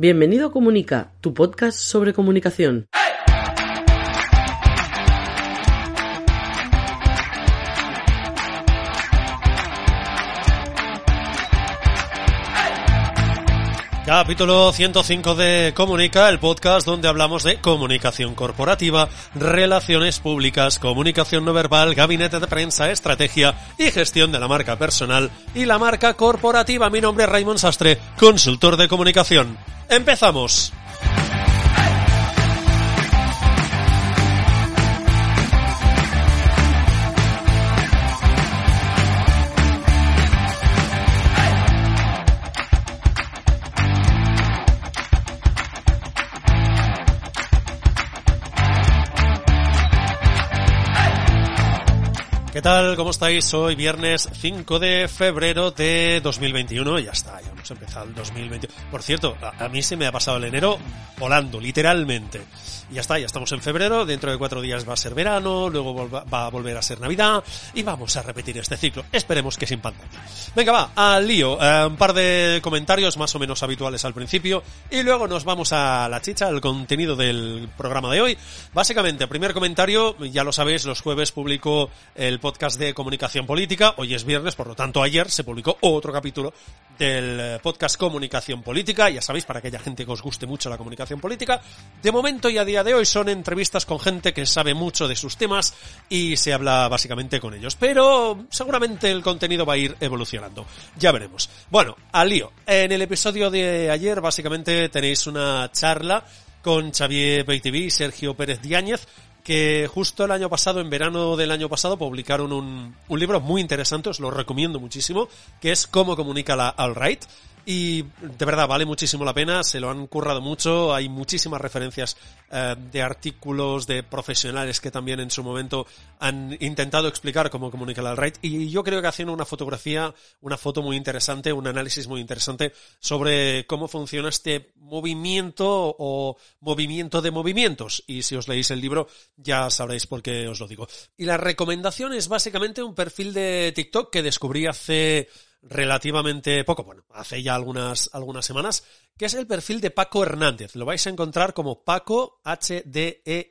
Bienvenido a Comunica, tu podcast sobre comunicación. Capítulo 105 de Comunica, el podcast donde hablamos de comunicación corporativa, relaciones públicas, comunicación no verbal, gabinete de prensa, estrategia y gestión de la marca personal y la marca corporativa. Mi nombre es Raymond Sastre, consultor de comunicación. ¡Empezamos! ¿Qué tal? ¿Cómo estáis? Hoy viernes 5 de febrero de 2021. Ya está, ya hemos empezado el 2021. Por cierto, a, a mí se me ha pasado el enero volando, literalmente. Y ya está, ya estamos en febrero, dentro de cuatro días va a ser verano, luego va a volver a ser Navidad y vamos a repetir este ciclo. Esperemos que sin pandemia. Venga, va, al lío. Eh, un par de comentarios más o menos habituales al principio y luego nos vamos a la chicha, al contenido del programa de hoy. Básicamente, primer comentario, ya lo sabéis, los jueves publico el podcast de comunicación política. Hoy es viernes, por lo tanto ayer se publicó otro capítulo del eh, podcast Comunicación Política. Ya sabéis, para aquella gente que os guste mucho la comunicación política. De momento y a de hoy son entrevistas con gente que sabe mucho de sus temas y se habla básicamente con ellos. Pero seguramente el contenido va a ir evolucionando. Ya veremos. Bueno, al lío. En el episodio de ayer básicamente tenéis una charla con Xavier Beitiví y Sergio Pérez Diáñez que justo el año pasado, en verano del año pasado, publicaron un, libro muy interesante, os lo recomiendo muchísimo, que es Cómo comunica la Alt-Right. Y de verdad vale muchísimo la pena, se lo han currado mucho, hay muchísimas referencias eh, de artículos de profesionales que también en su momento han intentado explicar cómo comunica la alt-right y yo creo que hacen una fotografía, una foto muy interesante, un análisis muy interesante sobre cómo funciona este movimiento o movimiento de movimientos y si os leéis el libro ya sabréis por qué os lo digo. Y la recomendación es básicamente un perfil de TikTok que descubrí hace relativamente poco, bueno, hace ya algunas, algunas semanas, que es el perfil de Paco Hernández. Lo vais a encontrar como Paco HDZ,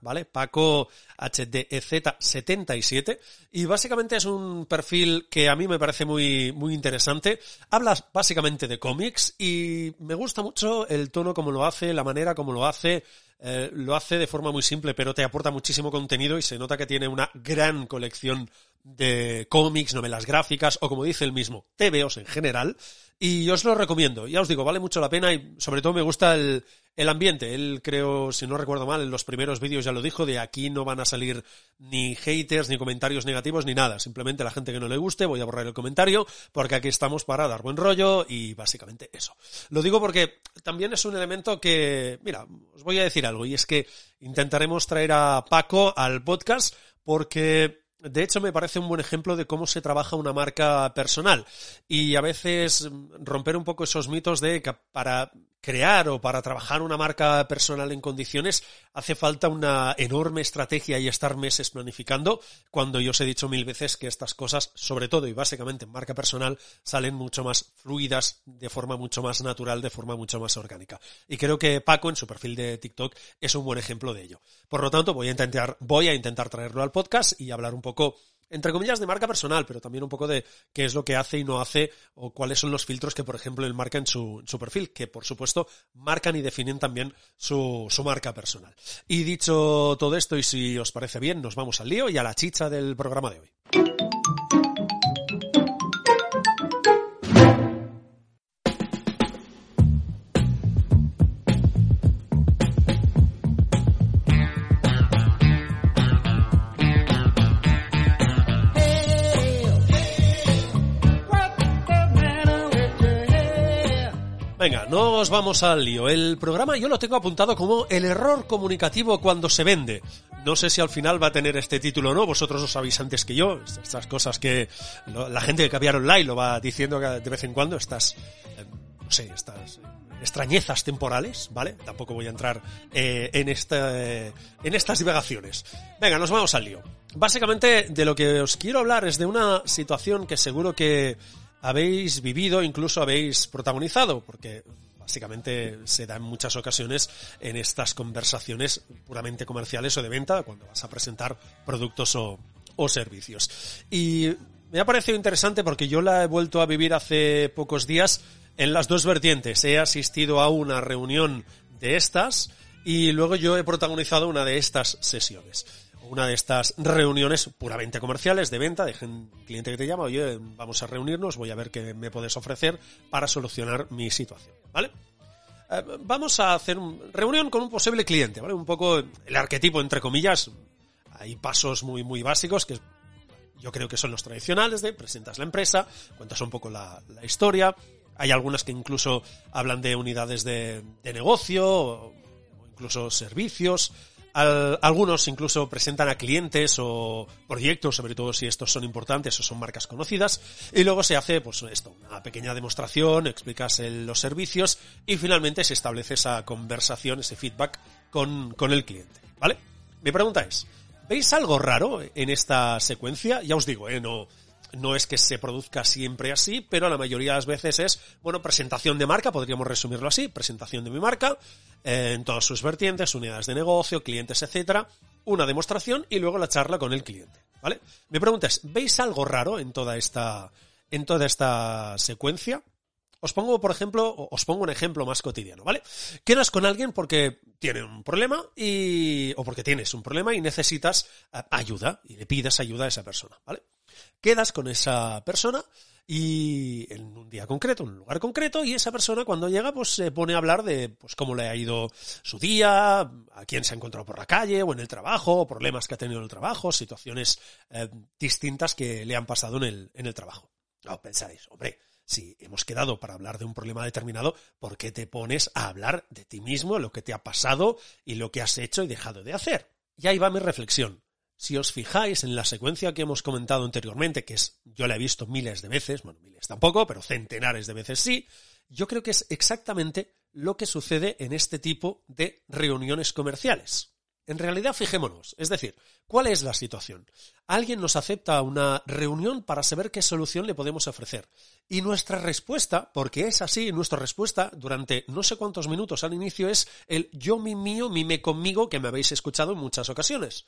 ¿vale? Paco HDZ 77 y básicamente es un perfil que a mí me parece muy, muy interesante. Habla básicamente de cómics y me gusta mucho el tono como lo hace, la manera como lo hace. Eh, lo hace de forma muy simple, pero te aporta muchísimo contenido y se nota que tiene una gran colección de cómics, novelas gráficas o como dice el mismo, TVOs en general. Y os lo recomiendo. Ya os digo, vale mucho la pena y sobre todo me gusta el, el ambiente. Él creo, si no recuerdo mal, en los primeros vídeos ya lo dijo, de aquí no van a salir ni haters, ni comentarios negativos, ni nada. Simplemente la gente que no le guste, voy a borrar el comentario, porque aquí estamos para dar buen rollo y básicamente eso. Lo digo porque también es un elemento que, mira, os voy a decir algo, y es que intentaremos traer a Paco al podcast porque de hecho, me parece un buen ejemplo de cómo se trabaja una marca personal. Y a veces romper un poco esos mitos de que para crear o para trabajar una marca personal en condiciones hace falta una enorme estrategia y estar meses planificando, cuando yo os he dicho mil veces que estas cosas, sobre todo y básicamente en marca personal, salen mucho más fluidas, de forma mucho más natural, de forma mucho más orgánica. Y creo que Paco, en su perfil de TikTok, es un buen ejemplo de ello. Por lo tanto, voy a intentar, voy a intentar traerlo al podcast y hablar un poco entre comillas, de marca personal, pero también un poco de qué es lo que hace y no hace, o cuáles son los filtros que, por ejemplo, él marca en su, perfil, que por supuesto marcan y definen también su marca personal. Y dicho todo esto, y si os parece bien, nos vamos al lío y a la chicha del programa de hoy. Nos vamos al lío. El programa yo lo tengo apuntado como el error comunicativo cuando se vende. No sé si al final va a tener este título o no, vosotros lo sabéis antes que yo. Estas cosas que la gente de Caviar Online lo va diciendo de vez en cuando, estas, eh, no sé, estas extrañezas temporales, ¿vale? Tampoco voy a entrar eh, en, esta, en estas divagaciones. Venga, nos vamos al lío. Básicamente de lo que os quiero hablar es de una situación que seguro que habéis vivido, incluso habéis protagonizado, porque básicamente se da en muchas ocasiones en estas conversaciones puramente comerciales o de venta, cuando vas a presentar productos o, o servicios. Y me ha parecido interesante porque yo la he vuelto a vivir hace pocos días en las dos vertientes. He asistido a una reunión de estas y luego yo he protagonizado una de estas sesiones una de estas reuniones puramente comerciales de venta, de cliente que te llama, oye, vamos a reunirnos, voy a ver qué me puedes ofrecer para solucionar mi situación, ¿vale? Eh, vamos a hacer una reunión con un posible cliente, ¿vale? Un poco el arquetipo, entre comillas, hay pasos muy, muy básicos que yo creo que son los tradicionales de presentas la empresa, cuentas un poco la, historia, hay algunas que incluso hablan de unidades de, de negocio, o incluso servicios, algunos incluso presentan a clientes o proyectos, sobre todo si estos son importantes o son marcas conocidas, y luego se hace, pues esto, una pequeña demostración, explicas los servicios y finalmente se establece esa conversación, ese feedback con, con el cliente, ¿vale? Mi pregunta es, ¿veis algo raro en esta secuencia? Ya os digo, ¿eh? No, no es que se produzca siempre así, pero la mayoría de las veces es, bueno, presentación de marca, podríamos resumirlo así, presentación de mi marca, eh, en todas sus vertientes, unidades de negocio, clientes, etcétera, una demostración y luego la charla con el cliente, ¿vale? Mi pregunta es, ¿veis algo raro en toda esta, en toda esta secuencia? Os pongo, por ejemplo, os pongo un ejemplo más cotidiano, ¿vale? Quedas con alguien porque tiene un problema y, o porque tienes un problema y necesitas eh, ayuda y le pides ayuda a esa persona, ¿vale? Quedas con esa persona y en un día concreto, en un lugar concreto, y esa persona cuando llega pues se pone a hablar de pues cómo le ha ido su día, a quién se ha encontrado por la calle o en el trabajo, problemas que ha tenido en el trabajo, situaciones eh, distintas que le han pasado en el, en el trabajo. No, pensaréis, hombre, si hemos quedado para hablar de un problema determinado, ¿por qué te pones a hablar de ti mismo, lo que te ha pasado y lo que has hecho y dejado de hacer? Y ahí va mi reflexión. Si os fijáis en la secuencia que hemos comentado anteriormente, que es, yo la he visto miles de veces, bueno, miles tampoco, pero centenares de veces sí, yo creo que es exactamente lo que sucede en este tipo de reuniones comerciales. En realidad, fijémonos, es decir, ¿cuál es la situación? Alguien nos acepta una reunión para saber qué solución le podemos ofrecer. Y nuestra respuesta, porque es así, nuestra respuesta durante no sé cuántos minutos al inicio es el yo mi mío, mime conmigo, que me habéis escuchado en muchas ocasiones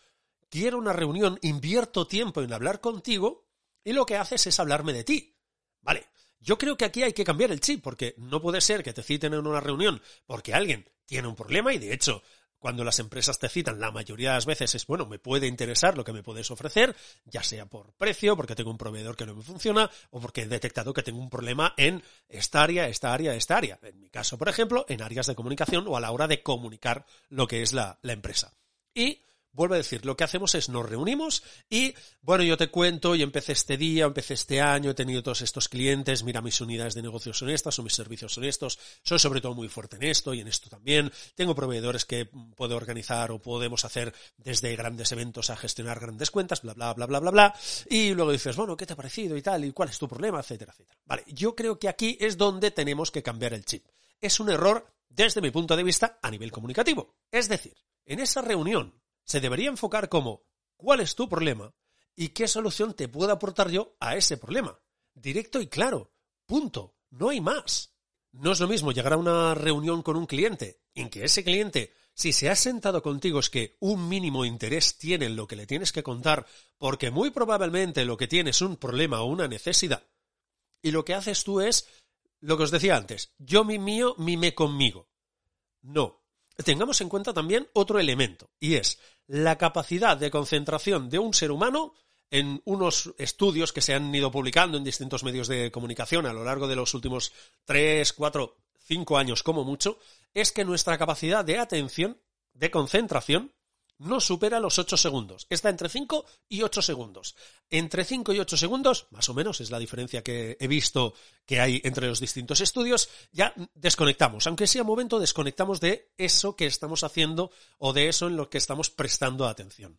quiero una reunión, invierto tiempo en hablar contigo y lo que haces es hablarme de ti. Vale, yo creo que aquí hay que cambiar el chip porque no puede ser que te citen en una reunión porque alguien tiene un problema y de hecho cuando las empresas te citan, la mayoría de las veces es, bueno, me puede interesar lo que me puedes ofrecer, ya sea por precio, porque tengo un proveedor que no me funciona, o porque he detectado que tengo un problema en esta área, esta área, esta área. En mi caso, por ejemplo, en áreas de comunicación o a la hora de comunicar lo que es la, la empresa. Y Vuelvo a decir, lo que hacemos es nos reunimos y, bueno, yo te cuento, y empecé este día, empecé este año, he tenido todos estos clientes, mira, mis unidades de negocios son estas, o mis servicios son estos, soy sobre todo muy fuerte en esto y en esto también, tengo proveedores que puedo organizar o podemos hacer desde grandes eventos a gestionar grandes cuentas, bla, bla, bla, bla, bla, bla, y luego dices, bueno, ¿qué te ha parecido y tal? ¿Y cuál es tu problema? Etcétera, etcétera. Vale, yo creo que aquí es donde tenemos que cambiar el chip. Es un error desde mi punto de vista a nivel comunicativo. Es decir, en esa reunión se debería enfocar como ¿cuál es tu problema? y qué solución te puedo aportar yo a ese problema. Directo y claro. Punto. No hay más. No es lo mismo llegar a una reunión con un cliente en que ese cliente, si se ha sentado contigo, es que un mínimo interés tiene en lo que le tienes que contar, porque muy probablemente lo que tiene es un problema o una necesidad. Y lo que haces tú es lo que os decía antes, yo mi mío, mime conmigo. No, tengamos en cuenta también otro elemento, y es la capacidad de concentración de un ser humano en unos estudios que se han ido publicando en distintos medios de comunicación a lo largo de los últimos tres, cuatro, cinco años como mucho, es que nuestra capacidad de atención, de concentración, no supera los 8 segundos. Está entre 5 y 8 segundos. Entre 5 y 8 segundos, más o menos es la diferencia que he visto que hay entre los distintos estudios, ya desconectamos. Aunque sea momento, desconectamos de eso que estamos haciendo o de eso en lo que estamos prestando atención.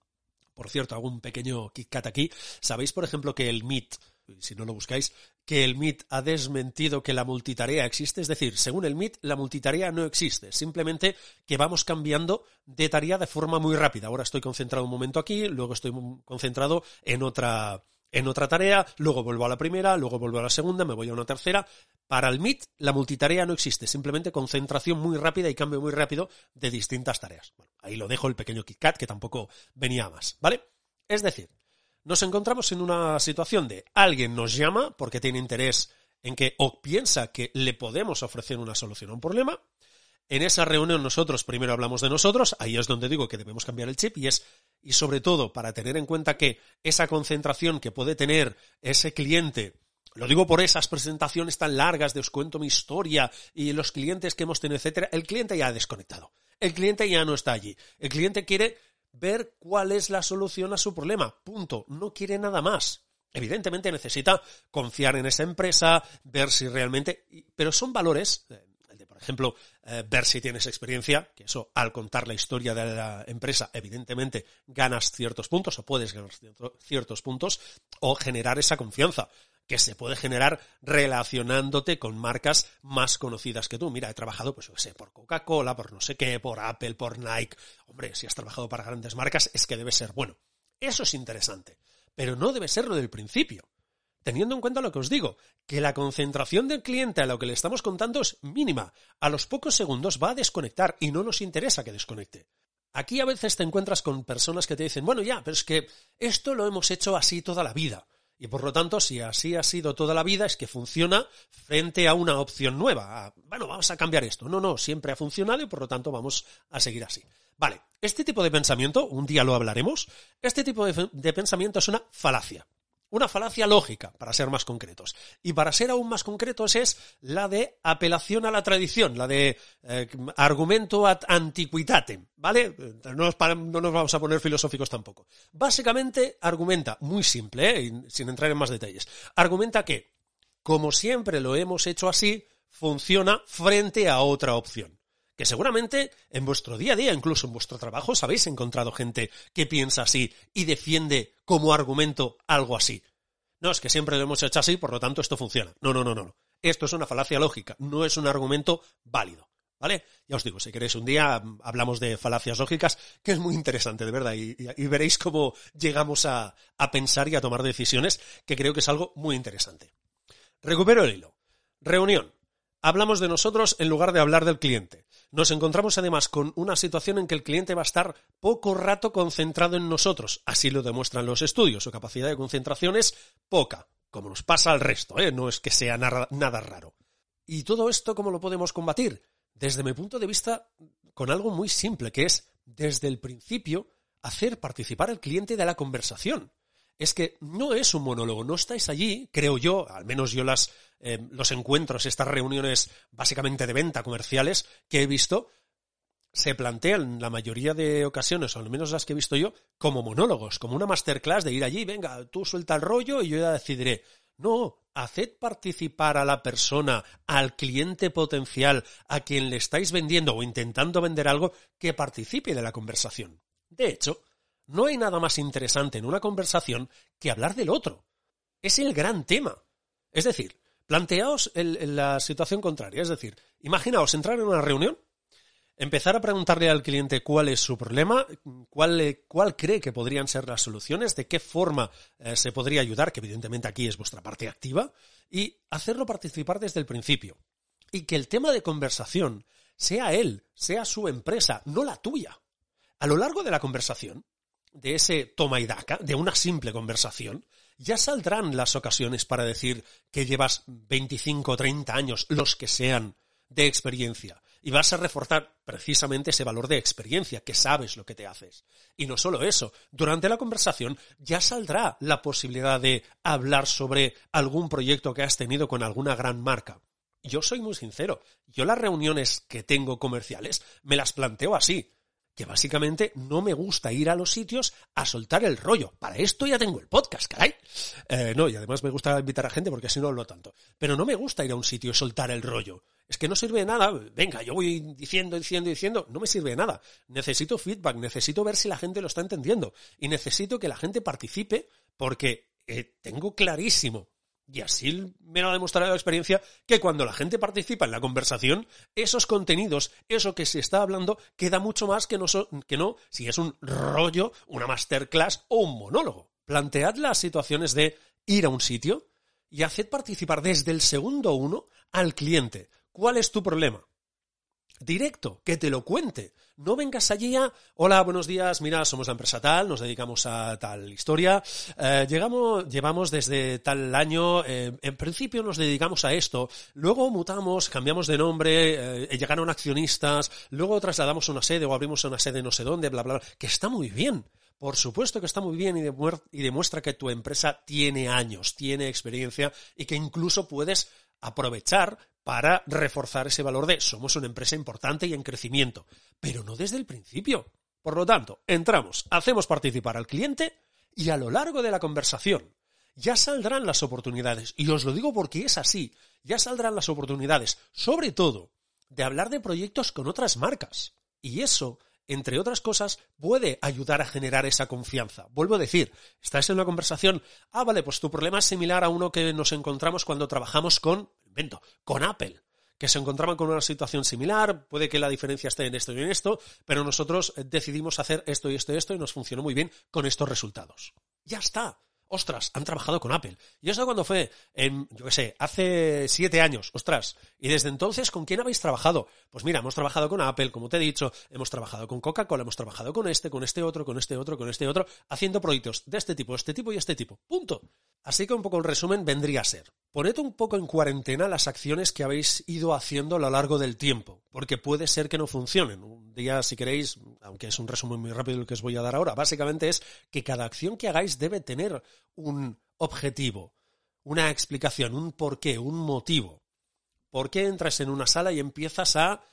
Por cierto, hago un pequeño kick aquí. ¿Sabéis, por ejemplo, que el MIT si no lo buscáis, que el MIT ha desmentido que la multitarea existe. Es decir, según el MIT, la multitarea no existe. Simplemente que vamos cambiando de tarea de forma muy rápida. Ahora estoy concentrado un momento aquí, luego estoy concentrado en otra, en otra tarea, luego vuelvo a la primera, luego vuelvo a la segunda, me voy a una tercera. Para el MIT, la multitarea no existe, simplemente concentración muy rápida y cambio muy rápido de distintas tareas. Bueno, ahí lo dejo el pequeño KitKat, que tampoco venía más, ¿vale? Es decir, nos encontramos en una situación de alguien nos llama porque tiene interés en que o piensa que le podemos ofrecer una solución a un problema. En esa reunión nosotros primero hablamos de nosotros, ahí es donde digo que debemos cambiar el chip y es y sobre todo para tener en cuenta que esa concentración que puede tener ese cliente lo digo por esas presentaciones tan largas de os cuento mi historia y los clientes que hemos tenido, etcétera. El cliente ya ha desconectado. El cliente ya no está allí. El cliente quiere ver cuál es la solución a su problema. Punto. No quiere nada más. Evidentemente necesita confiar en esa empresa, ver si realmente... Pero son valores, eh, el de, por ejemplo, eh, ver si tienes experiencia, que eso al contar la historia de la empresa, evidentemente ganas ciertos puntos o puedes ganar ciertos puntos, o generar esa confianza que se puede generar relacionándote con marcas más conocidas que tú. Mira, he trabajado, pues yo sé, por Coca-Cola, por no sé qué, por Apple, por Nike. Hombre, si has trabajado para grandes marcas, es que debe ser bueno. Eso es interesante, pero no debe serlo del principio. Teniendo en cuenta lo que os digo, que la concentración del cliente a lo que le estamos contando es mínima. A los pocos segundos va a desconectar y no nos interesa que desconecte. Aquí a veces te encuentras con personas que te dicen, bueno, ya, pero es que esto lo hemos hecho así toda la vida. Y por lo tanto, si así ha sido toda la vida, es que funciona frente a una opción nueva. Ah, bueno, vamos a cambiar esto. No, no, siempre ha funcionado y por lo tanto vamos a seguir así. Vale, este tipo de pensamiento, un día lo hablaremos, este tipo de, de pensamiento es una falacia. Una falacia lógica, para ser más concretos. Y para ser aún más concretos es la de apelación a la tradición, la de eh, argumento ad antiquitatem, ¿vale? No nos, no nos, vamos a poner filosóficos tampoco. Básicamente argumenta, muy simple, ¿eh? sin entrar en más detalles, argumenta que, como siempre lo hemos hecho así, funciona frente a otra opción que seguramente en vuestro día a día, incluso en vuestro trabajo, os habéis encontrado gente que piensa así y defiende como argumento algo así. No, es que siempre lo hemos hecho así, por lo tanto esto funciona. No, no, no, no. Esto es una falacia lógica, no es un argumento válido. ¿Vale? Ya os digo, si queréis un día mm, hablamos de falacias lógicas, que es muy interesante, de verdad, y, veréis cómo llegamos a, a pensar y a tomar decisiones, que creo que es algo muy interesante. Recupero el hilo. Reunión. Hablamos de nosotros en lugar de hablar del cliente. Nos encontramos además con una situación en que el cliente va a estar poco rato concentrado en nosotros. Así lo demuestran los estudios. Su capacidad de concentración es poca, como nos pasa al resto, ¿eh? no es que sea nada raro. ¿Y todo esto cómo lo podemos combatir? Desde mi punto de vista, con algo muy simple, que es, desde el principio, hacer participar al cliente de la conversación es que no es un monólogo, no estáis allí, creo yo, al menos yo las, eh, los encuentros, estas reuniones básicamente de venta comerciales que he visto, se plantean la mayoría de ocasiones, o al menos las que he visto yo, como monólogos, como una masterclass de ir allí, venga, tú suelta el rollo y yo ya decidiré. No, haced participar a la persona, al cliente potencial, a quien le estáis vendiendo o intentando vender algo, que participe de la conversación. De hecho, no hay nada más interesante en una conversación que hablar del otro. Es el gran tema. Es decir, planteaos la situación contraria. Es decir, imaginaos entrar en una reunión, empezar a preguntarle al cliente cuál es su problema, cuál, cuál cree que podrían ser las soluciones, de qué forma eh, se podría ayudar, que evidentemente aquí es vuestra parte activa, y hacerlo participar desde el principio. Y que el tema de conversación sea él, sea su empresa, no la tuya. A lo largo de la conversación, de ese toma y daca, de una simple conversación, ya saldrán las ocasiones para decir que llevas 25 o 30 años, los que sean, de experiencia. Y vas a reforzar precisamente ese valor de experiencia, que sabes lo que te haces. Y no solo eso, durante la conversación ya saldrá la posibilidad de hablar sobre algún proyecto que has tenido con alguna gran marca. Yo soy muy sincero, yo las reuniones que tengo comerciales me las planteo así que básicamente no me gusta ir a los sitios a soltar el rollo. Para esto ya tengo el podcast, caray. Eh, no, y además me gusta invitar a gente porque así no hablo tanto. Pero no me gusta ir a un sitio y soltar el rollo. Es que no sirve de nada. Venga, yo voy diciendo, diciendo, diciendo. No me sirve de nada. Necesito feedback, necesito ver si la gente lo está entendiendo. Y necesito que la gente participe porque eh, tengo clarísimo y así me lo ha demostrado la experiencia que cuando la gente participa en la conversación, esos contenidos, eso que se está hablando, queda mucho más que no, que no si es un rollo, una masterclass o un monólogo. Plantead las situaciones de ir a un sitio y haced participar desde el segundo uno al cliente. ¿Cuál es tu problema? Directo, que te lo cuente. No vengas allí a, hola, buenos días, mira, somos la empresa tal, nos dedicamos a tal historia, eh, llegamos, llevamos desde tal año, eh, en principio nos dedicamos a esto, luego mutamos, cambiamos de nombre, eh, llegaron accionistas, luego trasladamos una sede o abrimos una sede no sé dónde, bla, bla, bla, que está muy bien. Por supuesto que está muy bien y demuestra que tu empresa tiene años, tiene experiencia y que incluso puedes aprovechar para reforzar ese valor de somos una empresa importante y en crecimiento, pero no desde el principio. Por lo tanto, entramos, hacemos participar al cliente y a lo largo de la conversación ya saldrán las oportunidades. Y os lo digo porque es así, ya saldrán las oportunidades, sobre todo, de hablar de proyectos con otras marcas. Y eso, entre otras cosas, puede ayudar a generar esa confianza. Vuelvo a decir, estás en una conversación, ah, vale, pues tu problema es similar a uno que nos encontramos cuando trabajamos con invento, con Apple, que se encontraban con una situación similar, puede que la diferencia esté en esto y en esto, pero nosotros decidimos hacer esto y esto y esto y nos funcionó muy bien con estos resultados. Ya está. Ostras, han trabajado con Apple. ¿Y eso cuando fue? En, yo qué sé, hace siete años. Ostras. Y desde entonces, ¿con quién habéis trabajado? Pues mira, hemos trabajado con Apple, como te he dicho, hemos trabajado con Coca-Cola, hemos trabajado con este, con este otro, con este otro, con este otro, haciendo proyectos de este tipo, este tipo y este tipo. Punto. Así que un poco el resumen vendría a ser, poned un poco en cuarentena las acciones que habéis ido haciendo a lo largo del tiempo, porque puede ser que no funcionen. Un día, si queréis, aunque es un resumen muy rápido el que os voy a dar ahora, básicamente es que cada acción que hagáis debe tener un objetivo, una explicación, un porqué, un motivo. ¿Por qué entras en una sala y empiezas a,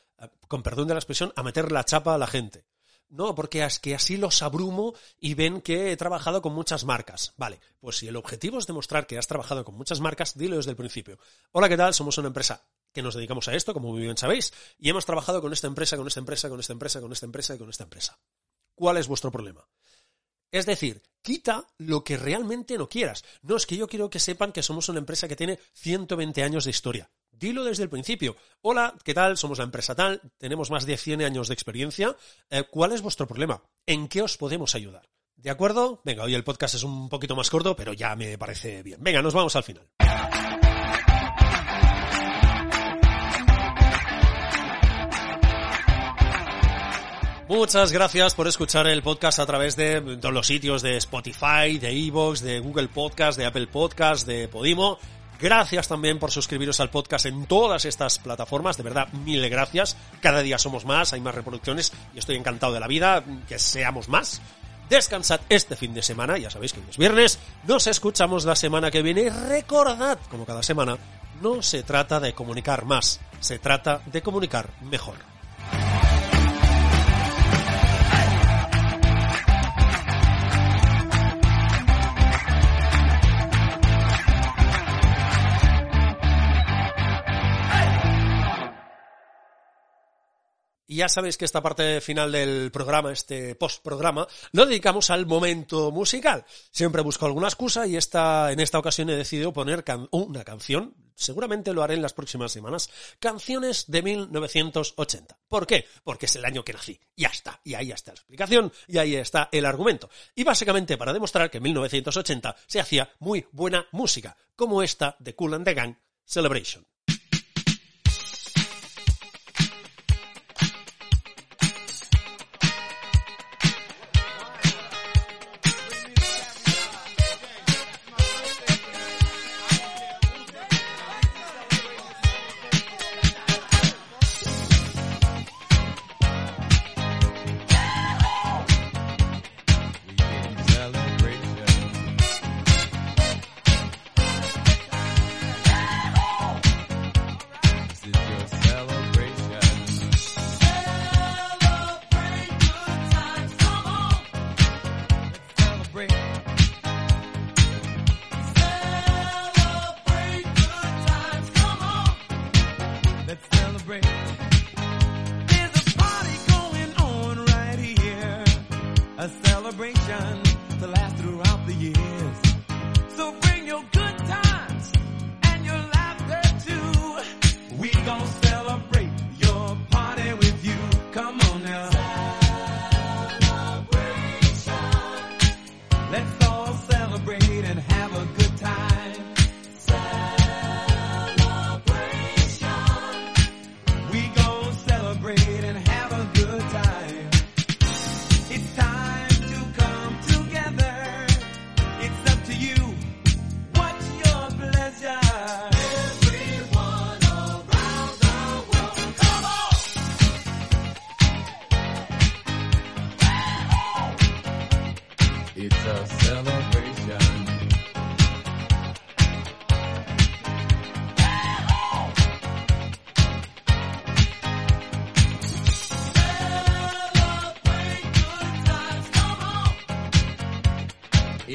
con perdón de la expresión, a meter la chapa a la gente? No, porque que así los abrumo y ven que he trabajado con muchas marcas. Vale, pues si el objetivo es demostrar que has trabajado con muchas marcas, dilo desde el principio. Hola, ¿qué tal? Somos una empresa que nos dedicamos a esto, como muy bien sabéis, y hemos trabajado con esta empresa, con esta empresa, con esta empresa, con esta empresa y con esta empresa. ¿Cuál es vuestro problema? Es decir, quita lo que realmente no quieras. No es que yo quiero que sepan que somos una empresa que tiene 120 años de historia. Dilo desde el principio. Hola, ¿qué tal? Somos la empresa tal, tenemos más de 100 años de experiencia. Eh, ¿Cuál es vuestro problema? ¿En qué os podemos ayudar? ¿De acuerdo? Venga, hoy el podcast es un poquito más corto, pero ya me parece bien. Venga, nos vamos al final. Muchas gracias por escuchar el podcast a través de todos los sitios de Spotify, de Evox, de Google Podcast, de Apple Podcast, de Podimo. Gracias también por suscribiros al podcast en todas estas plataformas. De verdad, mil gracias. Cada día somos más, hay más reproducciones y estoy encantado de la vida, que seamos más. Descansad este fin de semana, ya sabéis que hoy es viernes. Nos escuchamos la semana que viene recordad, como cada semana, no se trata de comunicar más, se trata de comunicar mejor. Y ya sabéis que esta parte final del programa, este post-programa, lo dedicamos al momento musical. Siempre busco alguna excusa y esta, en esta ocasión he decidido poner una canción, seguramente lo haré en las próximas semanas, canciones de 1980. ¿Por qué? Porque es el año que nací. Ya está. Y ahí está la explicación y ahí está el argumento. Y básicamente para demostrar que en 1980 se hacía muy buena música, como esta de Cool and the Gang, Celebration.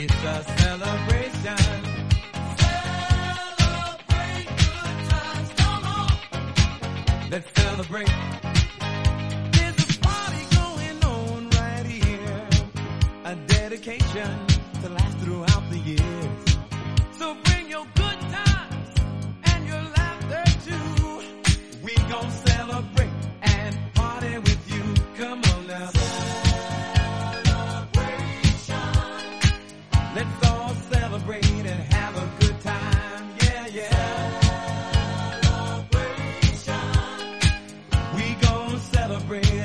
It's a celebration. breath.